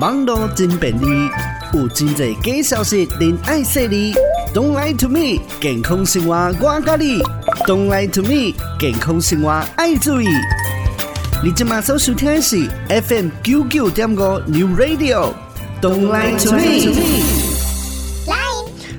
网络真便利，有真侪假消息，您爱说哩。Don't lie to me，健康生活我教你。Don't lie to me，健康生活爱注意。你今马上收听的是 FM 九九点五 New Radio。Don't lie to me。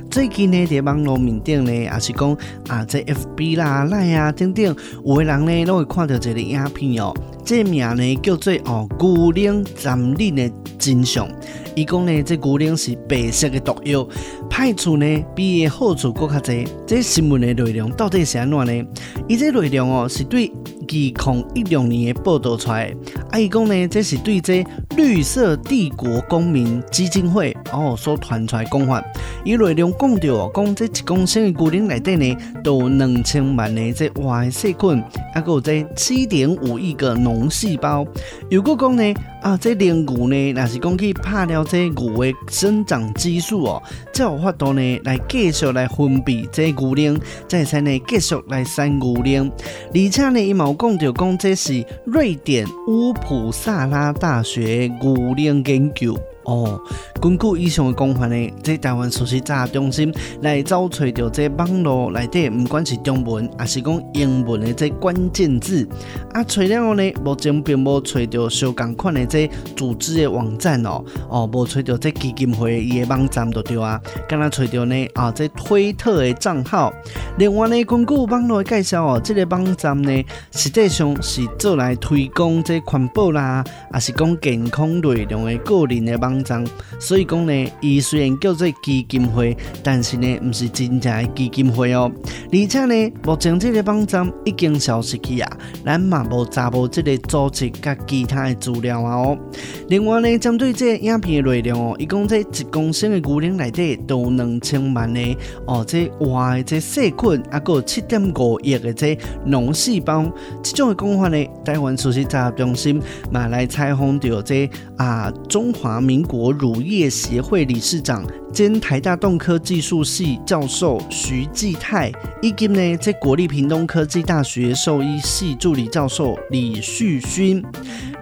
最近呢，在网络面顶呢，也是讲啊，在 FB 啦、Line 啊等等，有的人呢，都会看到这个影片哦。这名呢叫做哦，牛奶沾奶的真相。伊讲呢，这牛奶是白色的毒药，歹处呢比伊好处搁较多。这新闻的内容到底是安怎呢？伊这内容哦，是对二零一六年的报道出来的。啊，伊讲呢，这是对这绿色帝国公民基金会哦所传出来讲法。伊内容讲到，讲这一公升的牛奶内底呢，都有两千万的这坏细菌，还有这七点五亿个脓细胞。如果讲呢，啊，这练牛呢，若是讲去拍了这牛的生长激素哦，才有法度呢来继续来分泌这牛奶，再使呢继续来生牛奶。而且呢，伊毛讲着，讲这是瑞典乌普萨拉大学牛奶研究。哦，根据以上的讲法呢，在台湾熟悉查中心来找找到这网络内底，不管是中文还是讲英文的这关键字，啊，找了呢，目前并无找到相同款的这组织的网站哦，哦，无找到这基金会伊的网站就对啊，刚刚找到呢，啊，这推特的账号。另外呢，根据网络的介绍哦，这个网站呢，实际上是做来推广这环保啦，还是讲健康内容的个人的网所以讲呢，伊虽然叫做基金会，但是呢，唔是真正的基金会哦。而且呢，目前这个网站已经消失去啊，咱嘛无查无这个组织甲其他的资料啊哦。另外呢，针对这个影片的内容哦，伊讲这一公升的牛奶内底都有两千万的哦，这坏的这细菌，啊，个七点五亿的这脓细胞，这种的讲法呢，台湾事实查核中心嘛来采访到这啊中华民国乳业协会理事长兼台大动科技术系教授徐继泰，以及呢在国立屏东科技大学兽医系助理教授李旭勋。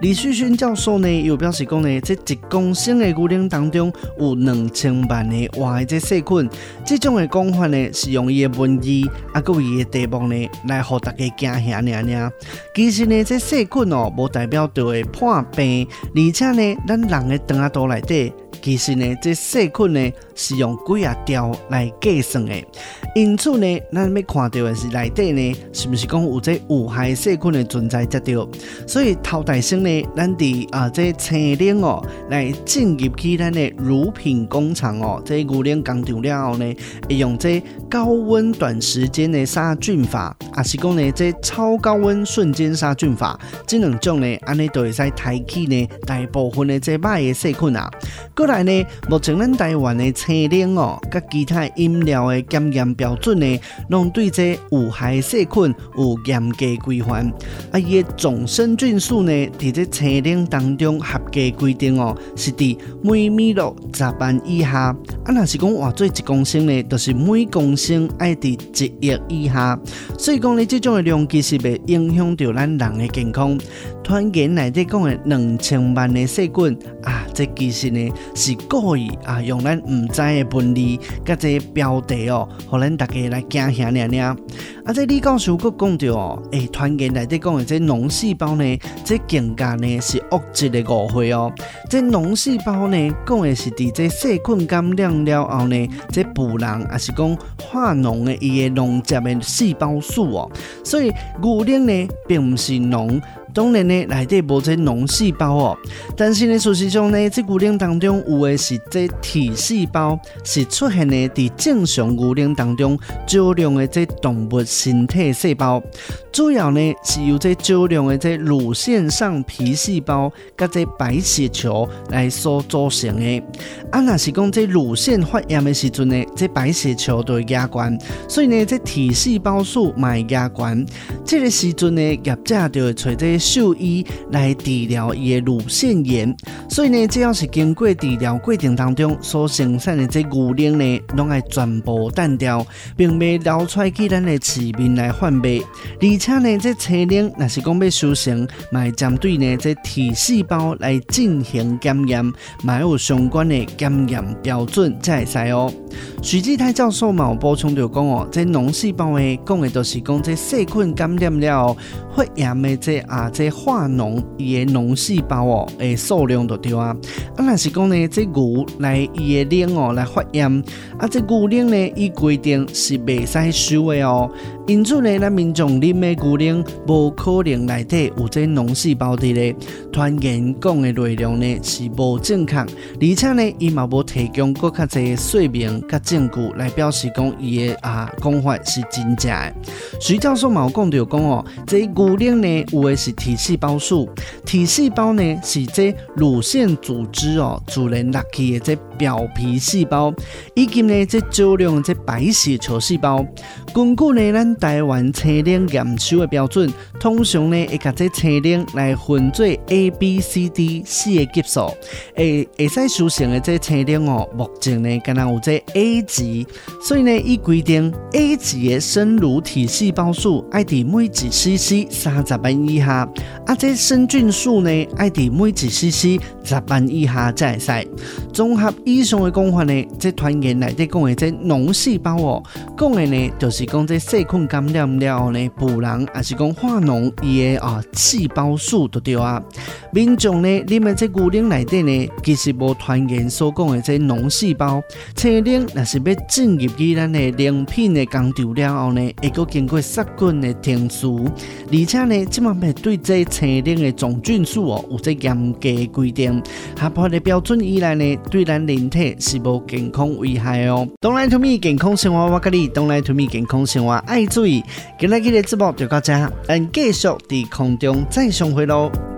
李旭勋教授呢又表示讲呢，这一公升的牛奶当中有两千万的坏的细菌。这种的讲法呢是用伊的文字啊，各位的题目呢来让大家惊吓念念。其实呢，这细菌哦，无代表就会破病，而且呢，咱人的肠仔肚内底。其实呢，这细菌呢是用几啊条来计算的，因此呢，咱要看到的是内底呢，是不是讲有这有害细菌的存在才对？所以头大先呢，咱伫啊这青奶哦来进入去咱的乳品工厂哦，这牛奶工厂了后呢，会用这高温短时间的杀菌法，还是讲呢这超高温瞬间杀菌法，这两种呢，安尼都会使抬起呢大部分的这歹的细菌啊，过来。呢，目前咱台湾的青奶哦，甲其他饮料的检验标准呢，拢对这有害细菌有严格规范。啊，伊的总生菌数呢，伫这青奶当中合格规定哦，是伫每米六十万以下。啊，若是讲换做一公升呢，就是每公升爱伫一亿以下。所以讲呢，这种的量其实会影响到咱人的健康。团言内底讲的两千万的细菌啊，这其实呢。是故意啊，用咱唔知的分类，甲这标题哦，互咱大家来惊吓念念。啊，这李教授佫讲到哦，诶，团结内底讲的这脓细胞呢，这更加呢是恶质的误会哦。这脓细胞呢，讲的是伫这细菌感染了后呢，这不良还是讲化脓的伊个脓汁的细胞素哦。所以牛奶呢，并不是脓。当然呢，内底无这脓细胞哦，但是呢，事实上呢，这牛奶当中有的是这体细胞，是出现的伫正常牛奶当中少量的这动物身体细胞，主要呢是由这少量的这乳腺上皮细胞甲这白血球来所组成的。啊，若是讲这乳腺发炎的时阵呢，这白血球都会压关，所以呢，这体细胞数嘛会压关。这个时阵呢，业者就会找这个兽医来治疗伊的乳腺炎。所以呢，只要是经过治疗过程当中所生产的这牛奶呢，拢爱全部淡掉，并未流出来去咱的市面来贩卖。而且呢，这车辆若是讲要修成，嘛会针对呢这体细胞来进行检验，嘛有相关的检验标准才会使哦。徐志泰教授嘛有补充就讲哦，这脓细胞诶，讲的都是讲这细菌感点了发炎的这啊这化脓伊的脓细胞哦，诶数量就对啊。啊，若是讲呢，这牛来伊的奶哦来发炎，啊，这牛奶呢伊规定是袂使收的哦。因此呢，咱民众啉的牛奶无可能内底有这脓细胞的咧。传言讲的内容呢是无正确，而且呢，伊嘛无提供阁较侪说明甲证据来表示讲伊的啊讲法是真正的。徐教授嘛有讲到讲哦，这牛奶呢有的是体细胞数，体细胞呢是这乳腺组织哦自然落去的这表皮细胞，以及呢这少量这白血球细胞。根据呢咱台湾车辆验收的标准，通常呢会甲这车辆来分做 A、B、C、D 四个级数。诶，会使修成的这车辆哦，目前呢敢若有这 A 级，所以呢伊规定 A 级的生乳体细胞数爱伫每一 CC 三十万以下，啊这生菌数呢爱伫每一 CC 十万以下才会使。综合以上的讲法呢，这传言内底讲的这脓细胞哦，讲的呢就是讲这细菌感染了后呢，不然还是讲化脓伊的啊细胞数都对啊。民众呢，你们这牛奶内底呢，其实无传言所讲的这脓细胞。车辆若是要进入去咱的饮品的工厂了后呢，会经过杀菌的程序，而且呢，即马要对这车辆的总菌数哦，有这严格规定，合法的标准以来呢，对咱人体是无健康危害哦。Don't lie to me，健康生活我跟你，Don't lie to me，健康生活爱注意。今日的直播就到这，咱继续在空中再相会喽。